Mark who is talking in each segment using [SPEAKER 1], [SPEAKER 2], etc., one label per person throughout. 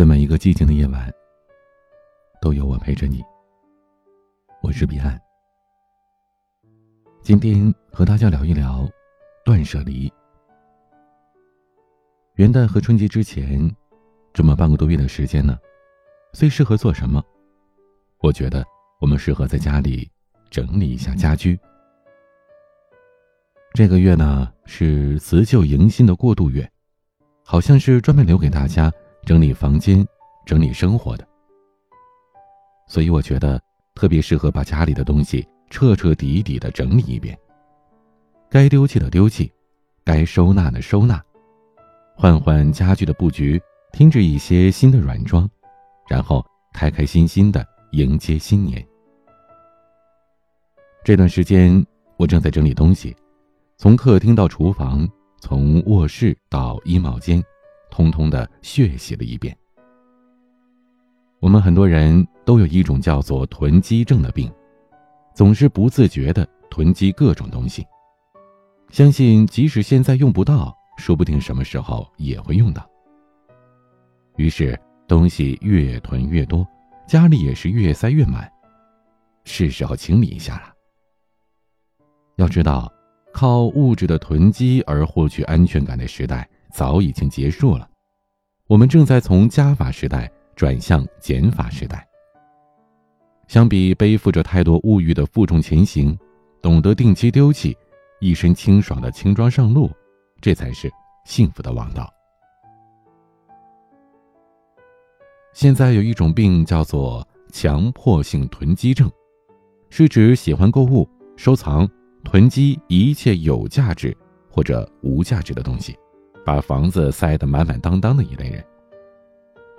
[SPEAKER 1] 在每一个寂静的夜晚，都有我陪着你。我是彼岸。今天和大家聊一聊断舍离。元旦和春节之前，这么半个多月的时间呢，最适合做什么？我觉得我们适合在家里整理一下家居。这个月呢是辞旧迎新的过渡月，好像是专门留给大家。整理房间，整理生活的，所以我觉得特别适合把家里的东西彻彻底底的整理一遍。该丢弃的丢弃，该收纳的收纳，换换家具的布局，添置一些新的软装，然后开开心心的迎接新年。这段时间我正在整理东西，从客厅到厨房，从卧室到衣帽间。通通的血洗了一遍。我们很多人都有一种叫做囤积症的病，总是不自觉的囤积各种东西，相信即使现在用不到，说不定什么时候也会用到。于是东西越囤越多，家里也是越塞越满，是时候清理一下了。要知道，靠物质的囤积而获取安全感的时代。早已经结束了，我们正在从加法时代转向减法时代。相比背负着太多物欲的负重前行，懂得定期丢弃，一身清爽的轻装上路，这才是幸福的王道。现在有一种病叫做强迫性囤积症，是指喜欢购物、收藏、囤积一切有价值或者无价值的东西。把房子塞得满满当当的一类人，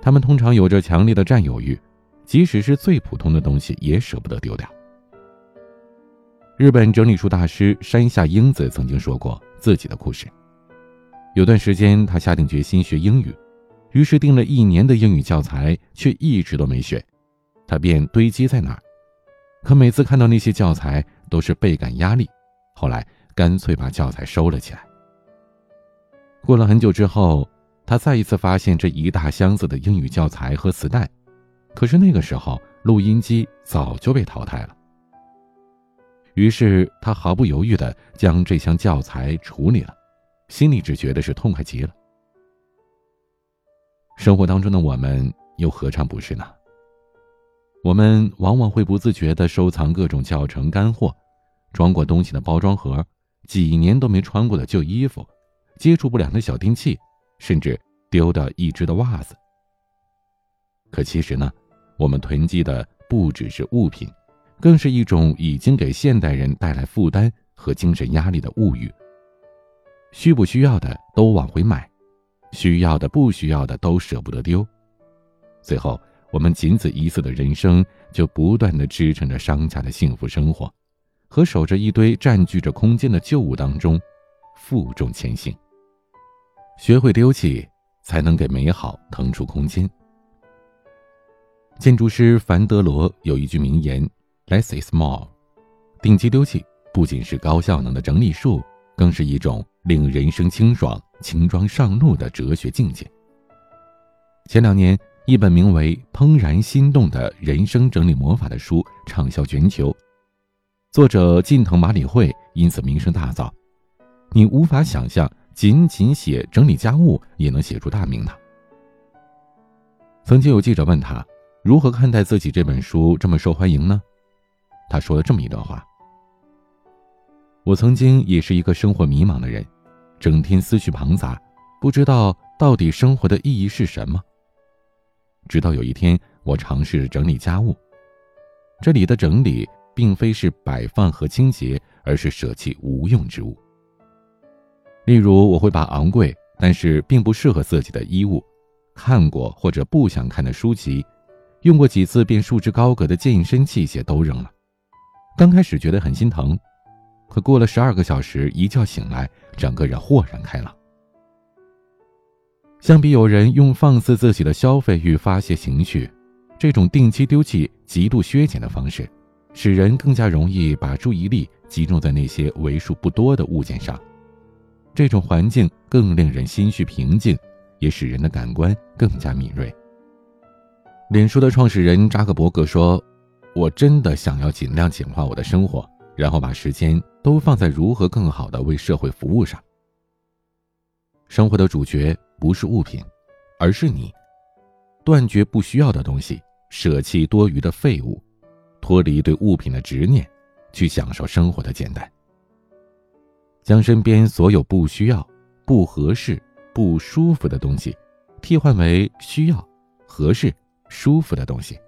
[SPEAKER 1] 他们通常有着强烈的占有欲，即使是最普通的东西也舍不得丢掉。日本整理术大师山下英子曾经说过自己的故事：有段时间，他下定决心学英语，于是订了一年的英语教材，却一直都没学，他便堆积在那儿。可每次看到那些教材，都是倍感压力，后来干脆把教材收了起来。过了很久之后，他再一次发现这一大箱子的英语教材和磁带，可是那个时候录音机早就被淘汰了。于是他毫不犹豫地将这箱教材处理了，心里只觉得是痛快极了。生活当中的我们又何尝不是呢？我们往往会不自觉地收藏各种教程干货，装过东西的包装盒，几年都没穿过的旧衣服。接触不良的小电器，甚至丢掉一只的袜子。可其实呢，我们囤积的不只是物品，更是一种已经给现代人带来负担和精神压力的物欲。需不需要的都往回买，需要的不需要的都舍不得丢。最后，我们仅此一次的人生，就不断的支撑着商家的幸福生活，和守着一堆占据着空间的旧物当中，负重前行。学会丢弃，才能给美好腾出空间。建筑师凡德罗有一句名言：“Less is more。”定期丢弃不仅是高效能的整理术，更是一种令人生清爽、轻装上路的哲学境界。前两年，一本名为《怦然心动的人生整理魔法》的书畅销全球，作者近藤麻里惠因此名声大噪。你无法想象。仅仅写整理家务也能写出大名堂。曾经有记者问他，如何看待自己这本书这么受欢迎呢？他说了这么一段话：“我曾经也是一个生活迷茫的人，整天思绪庞杂，不知道到底生活的意义是什么。直到有一天，我尝试整理家务。这里的整理，并非是摆放和清洁，而是舍弃无用之物。”例如，我会把昂贵但是并不适合自己的衣物、看过或者不想看的书籍、用过几次便束之高阁的健身器械都扔了。刚开始觉得很心疼，可过了十二个小时，一觉醒来，整个人豁然开朗。相比有人用放肆自己的消费欲发泄情绪，这种定期丢弃、极度削减的方式，使人更加容易把注意力集中在那些为数不多的物件上。这种环境更令人心绪平静，也使人的感官更加敏锐，脸书的创始人扎克伯格说：“我真的想要尽量简化我的生活，然后把时间都放在如何更好的为社会服务上。生活的主角不是物品，而是你。断绝不需要的东西，舍弃多余的废物，脱离对物品的执念，去享受生活的简单。将身边所有不需要、不合适、不舒服的东西，替换为需要、合适。”舒服的东西，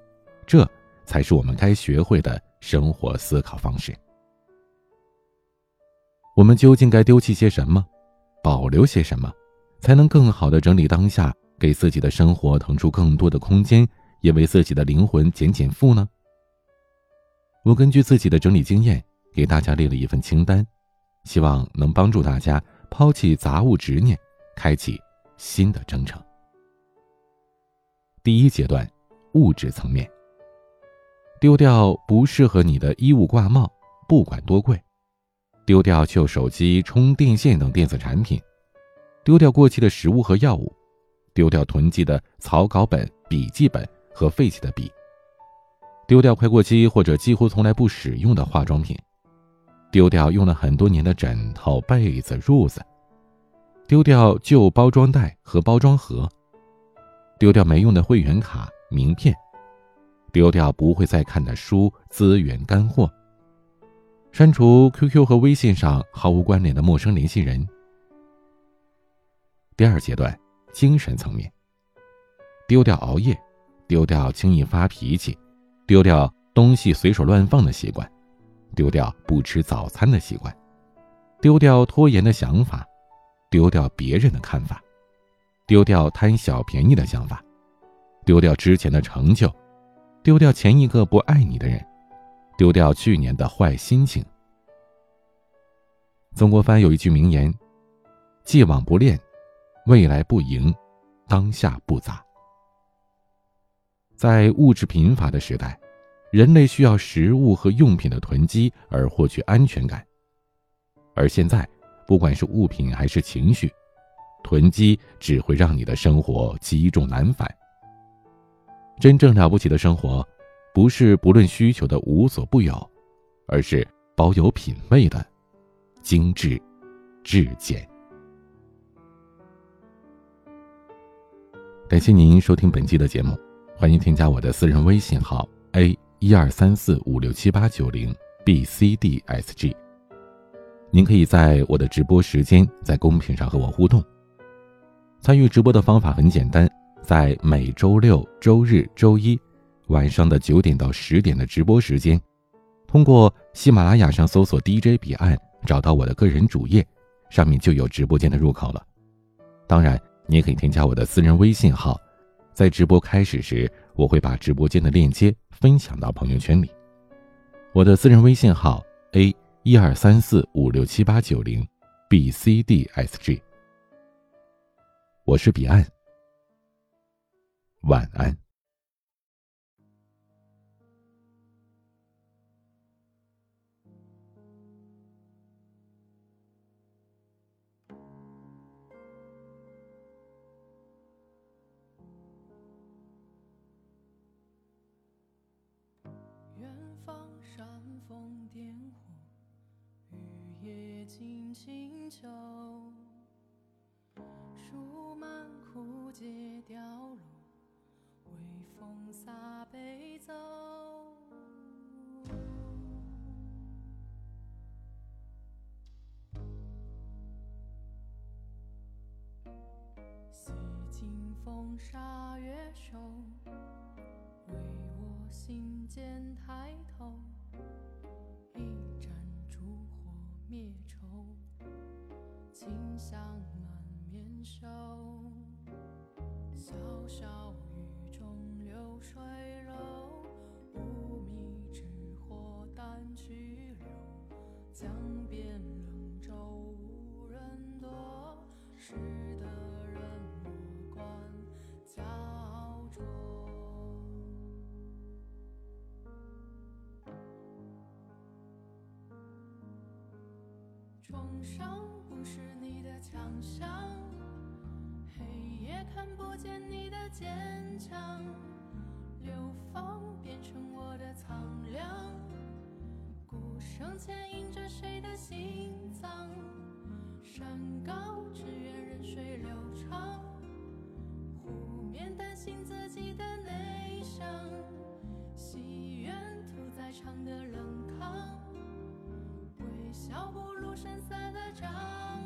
[SPEAKER 1] 这才是我们该学会的生活思考方式。我们究竟该丢弃些什么，保留些什么，才能更好的整理当下，给自己的生活腾出更多的空间，也为自己的灵魂减减负呢？我根据自己的整理经验，给大家列了一份清单，希望能帮助大家抛弃杂物执念，开启新的征程。第一阶段。物质层面，丢掉不适合你的衣物挂帽，不管多贵；丢掉旧手机、充电线等电子产品；丢掉过期的食物和药物；丢掉囤积的草稿本、笔记本和废弃的笔；丢掉快过期或者几乎从来不使用的化妆品；丢掉用了很多年的枕头、被子、褥子；丢掉旧包装袋和包装盒；丢掉没用的会员卡。名片，丢掉不会再看的书、资源、干货，删除 QQ 和微信上毫无关联的陌生联系人。第二阶段，精神层面，丢掉熬夜，丢掉轻易发脾气，丢掉东西随手乱放的习惯，丢掉不吃早餐的习惯，丢掉拖延的想法，丢掉别人的看法，丢掉贪小便宜的想法。丢掉之前的成就，丢掉前一个不爱你的人，丢掉去年的坏心情。曾国藩有一句名言：“既往不恋，未来不迎，当下不杂。”在物质贫乏的时代，人类需要食物和用品的囤积而获取安全感，而现在，不管是物品还是情绪，囤积只会让你的生活积重难返。真正了不起的生活，不是不论需求的无所不有，而是保有品味的精致质简。感谢您收听本期的节目，欢迎添加我的私人微信号 a 一二三四五六七八九零 b c d s g。您可以在我的直播时间在公屏上和我互动。参与直播的方法很简单。在每周六、周日、周一晚上的九点到十点的直播时间，通过喜马拉雅上搜索 DJ 彼岸，找到我的个人主页，上面就有直播间的入口了。当然，你也可以添加我的私人微信号，在直播开始时，我会把直播间的链接分享到朋友圈里。我的私人微信号 a 一二三四五六七八九零 b c d s g，我是彼岸。晚安。
[SPEAKER 2] 远方煽风点火，雨夜静清秋，树满枯竭凋落。微风洒悲奏，洗尽风沙月瘦，为我心间抬头，灭愁，清香重伤不是你的强项，黑夜看不见你的坚强。流放变成我的苍凉。鼓声牵引着谁的心脏？山高只愿任水流长。湖面担心自己的内伤，戏院屠宰场的冷炕。微笑不露声散的长。